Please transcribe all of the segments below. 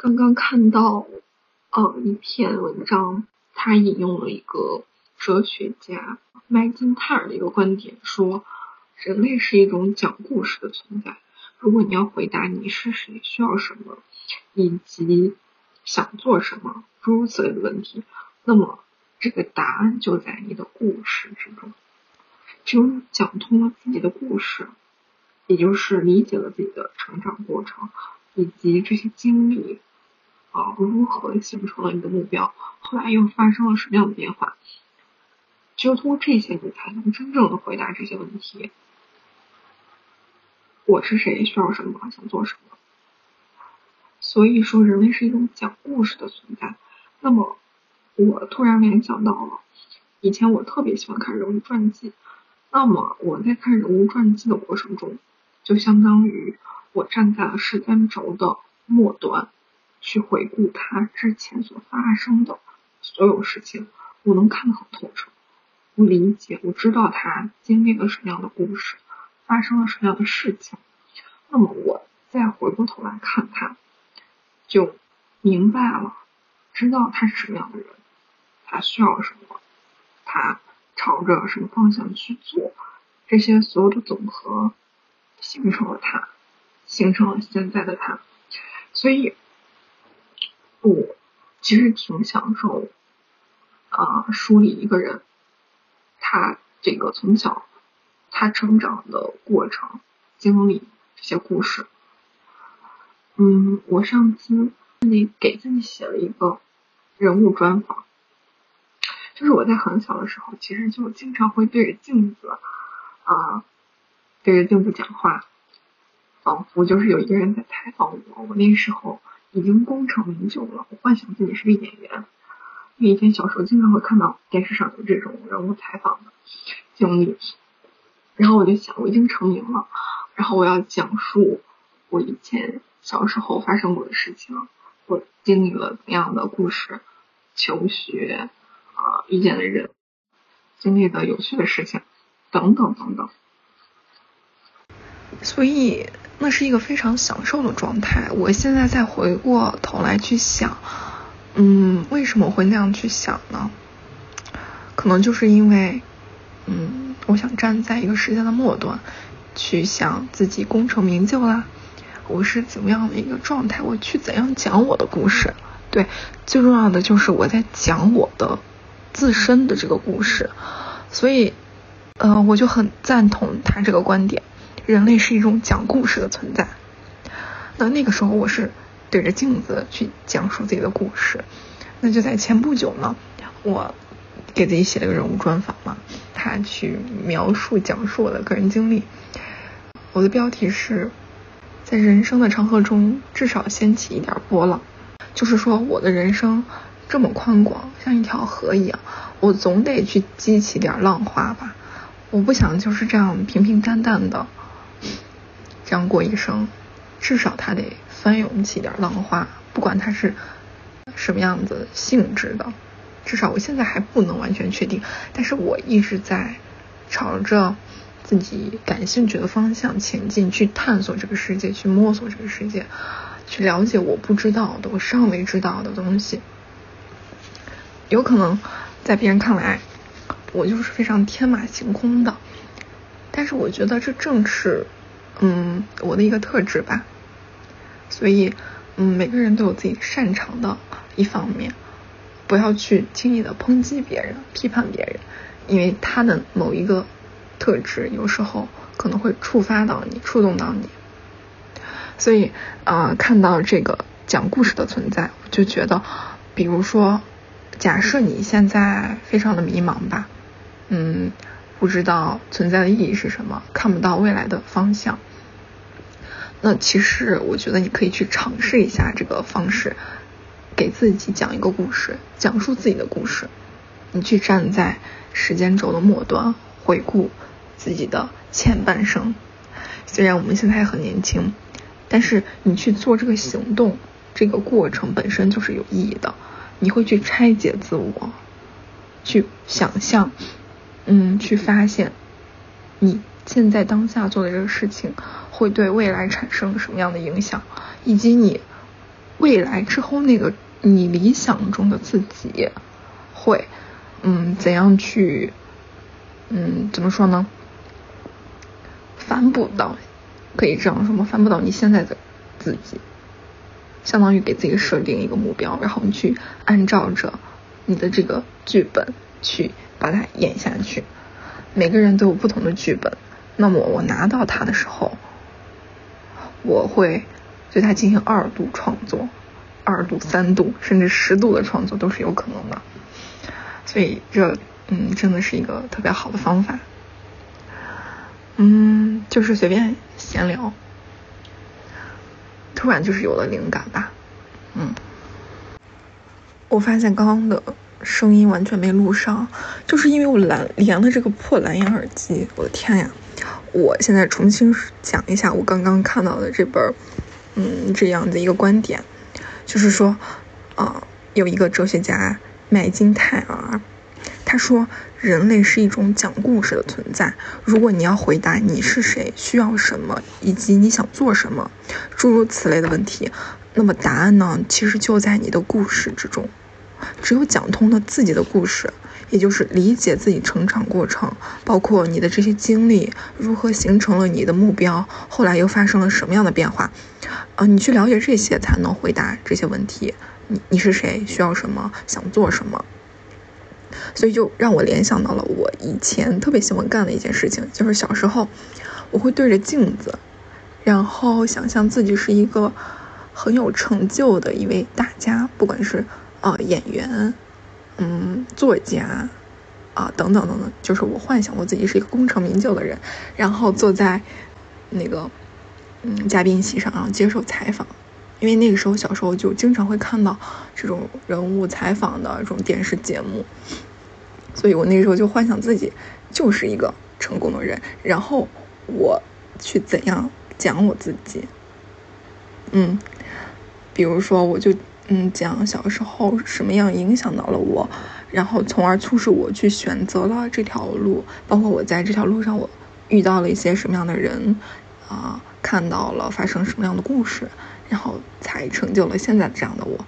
刚刚看到呃一篇文章，他引用了一个哲学家麦金泰尔的一个观点，说人类是一种讲故事的存在。如果你要回答你是谁、需要什么以及想做什么诸如此类的问题，那么这个答案就在你的故事之中。只有讲通了自己的故事，也就是理解了自己的成长过程以及这些经历啊如何形成了你的目标，后来又发生了什么样的变化，只有通过这些，你才能真正的回答这些问题。我是谁？需要什么？想做什么？所以说，人类是一种讲故事的存在。那么，我突然联想到了，以前我特别喜欢看人物传记。那么，我在看人物传记的过程中，就相当于我站在了时间轴的末端，去回顾他之前所发生的所有事情。我能看得很透彻，我理解，我知道他经历了什么样的故事。发生了什么样的事情？那么我再回过头来看他，就明白了，知道他是什么样的人，他需要什么，他朝着什么方向去做，这些所有的总和，形成了他，形成了现在的他。所以，我其实挺享受啊，梳理一个人，他这个从小。他成长的过程、经历这些故事，嗯，我上次那给自己写了一个人物专访，就是我在很小的时候，其实就经常会对着镜子啊，对着镜子讲话，仿佛就是有一个人在采访我。我那时候已经功成名就了，我幻想自己是个演员，因为以前小时候经常会看到电视上有这种人物采访的经历。然后我就想，我已经成名了，然后我要讲述我以前小时候发生过的事情，我经历了怎样的故事，求学啊，遇见的人，经历的有趣的事情，等等等等。所以那是一个非常享受的状态。我现在再回过头来去想，嗯，为什么会那样去想呢？可能就是因为，嗯。我想站在一个时间的末端，去想自己功成名就啦，我是怎么样的一个状态，我去怎样讲我的故事。对，最重要的就是我在讲我的自身的这个故事。所以，呃，我就很赞同他这个观点，人类是一种讲故事的存在。那那个时候我是对着镜子去讲述自己的故事。那就在前不久呢，我。给自己写了个人物专访嘛，他去描述讲述我的个人经历。我的标题是，在人生的长河中至少掀起一点波浪，就是说我的人生这么宽广，像一条河一样，我总得去激起点浪花吧。我不想就是这样平平淡淡的这样过一生，至少他得翻涌起点浪花，不管他是什么样子性质的。至少我现在还不能完全确定，但是我一直在朝着自己感兴趣的方向前进，去探索这个世界，去摸索这个世界，去了解我不知道的、我尚未知道的东西。有可能在别人看来，我就是非常天马行空的，但是我觉得这正是嗯我的一个特质吧。所以嗯每个人都有自己擅长的一方面。不要去轻易的抨击别人、批判别人，因为他的某一个特质有时候可能会触发到你、触动到你。所以，呃，看到这个讲故事的存在，我就觉得，比如说，假设你现在非常的迷茫吧，嗯，不知道存在的意义是什么，看不到未来的方向，那其实我觉得你可以去尝试一下这个方式。给自己讲一个故事，讲述自己的故事。你去站在时间轴的末端，回顾自己的前半生。虽然我们现在很年轻，但是你去做这个行动，这个过程本身就是有意义的。你会去拆解自我，去想象，嗯，去发现你现在当下做的这个事情会对未来产生什么样的影响，以及你。未来之后那个你理想中的自己会，嗯，怎样去，嗯，怎么说呢？反哺到，可以这样说吗？反哺到你现在的自己，相当于给自己设定一个目标，然后你去按照着你的这个剧本去把它演下去。每个人都有不同的剧本，那么我拿到它的时候，我会对它进行二度创作，二度、三度，甚至十度的创作都是有可能的。所以这，嗯，真的是一个特别好的方法。嗯，就是随便闲聊，突然就是有了灵感吧。嗯，我发现刚刚的。声音完全没录上，就是因为我蓝连了这个破蓝牙耳机。我的天呀！我现在重新讲一下我刚刚看到的这本，嗯，这样的一个观点，就是说，啊，有一个哲学家麦金泰尔，他说，人类是一种讲故事的存在。如果你要回答你是谁、需要什么以及你想做什么，诸如此类的问题，那么答案呢，其实就在你的故事之中。只有讲通了自己的故事，也就是理解自己成长过程，包括你的这些经历如何形成了你的目标，后来又发生了什么样的变化，呃，你去了解这些，才能回答这些问题。你你是谁？需要什么？想做什么？所以就让我联想到了我以前特别喜欢干的一件事情，就是小时候我会对着镜子，然后想象自己是一个很有成就的一位大家，不管是。啊，演员，嗯，作家，啊，等等等等，就是我幻想我自己是一个功成名就的人，然后坐在那个嗯嘉宾席上，然后接受采访。因为那个时候小时候就经常会看到这种人物采访的这种电视节目，所以我那个时候就幻想自己就是一个成功的人，然后我去怎样讲我自己，嗯，比如说我就。嗯，讲小时候什么样影响到了我，然后从而促使我去选择了这条路，包括我在这条路上我遇到了一些什么样的人，啊，看到了发生什么样的故事，然后才成就了现在这样的我。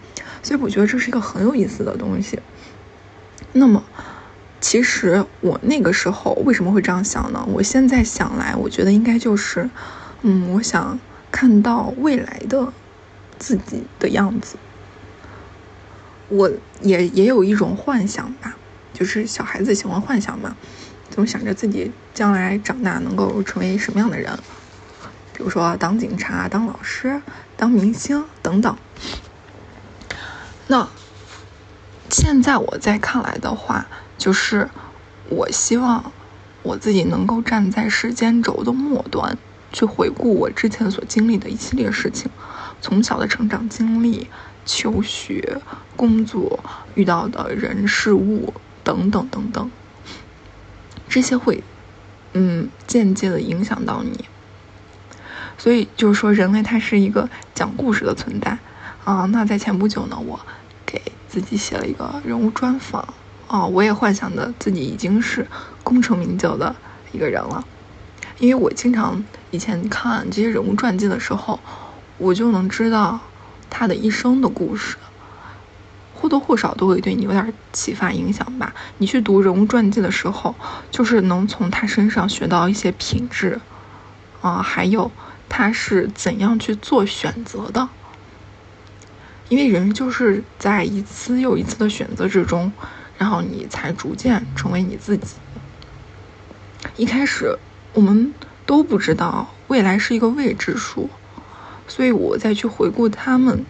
所以我觉得这是一个很有意思的东西。那么，其实我那个时候为什么会这样想呢？我现在想来，我觉得应该就是，嗯，我想看到未来的自己的样子。我也也有一种幻想吧，就是小孩子喜欢幻想嘛，总想着自己将来长大能够成为什么样的人，比如说当警察、当老师、当明星等等。那现在我在看来的话，就是我希望我自己能够站在时间轴的末端，去回顾我之前所经历的一系列事情，从小的成长经历。求学、工作遇到的人事物等等等等，这些会，嗯，间接的影响到你。所以就是说，人类它是一个讲故事的存在啊。那在前不久呢，我给自己写了一个人物专访啊，我也幻想着自己已经是功成名就的一个人了，因为我经常以前看这些人物传记的时候，我就能知道。他的一生的故事，或多或少都会对你有点启发影响吧。你去读人物传记的时候，就是能从他身上学到一些品质，啊，还有他是怎样去做选择的。因为人就是在一次又一次的选择之中，然后你才逐渐成为你自己。一开始我们都不知道未来是一个未知数。所以我再去回顾他们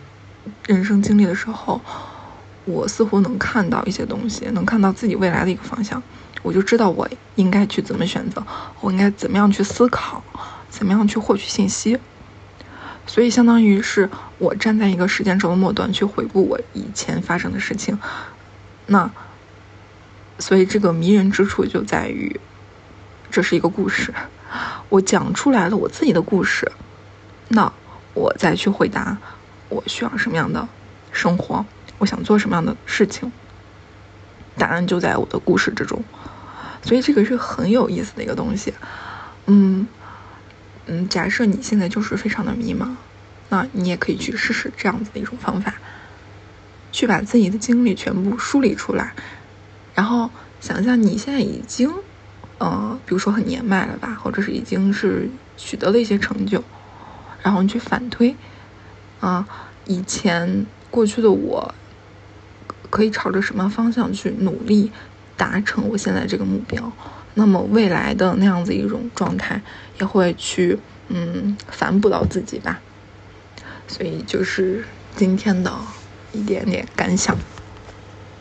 人生经历的时候，我似乎能看到一些东西，能看到自己未来的一个方向。我就知道我应该去怎么选择，我应该怎么样去思考，怎么样去获取信息。所以相当于是我站在一个时间轴的末端去回顾我以前发生的事情。那，所以这个迷人之处就在于，这是一个故事，我讲出来了我自己的故事。那。我再去回答，我需要什么样的生活，我想做什么样的事情，答案就在我的故事之中，所以这个是很有意思的一个东西。嗯嗯，假设你现在就是非常的迷茫，那你也可以去试试这样子的一种方法，去把自己的经历全部梳理出来，然后想象你现在已经，呃，比如说很年迈了吧，或者是已经是取得了一些成就，然后你去反推，啊，以前过去的我可以朝着什么方向去努力达成我现在这个目标，那么未来的那样子一种状态也会去，嗯，反哺到自己吧。所以就是今天的一点点感想。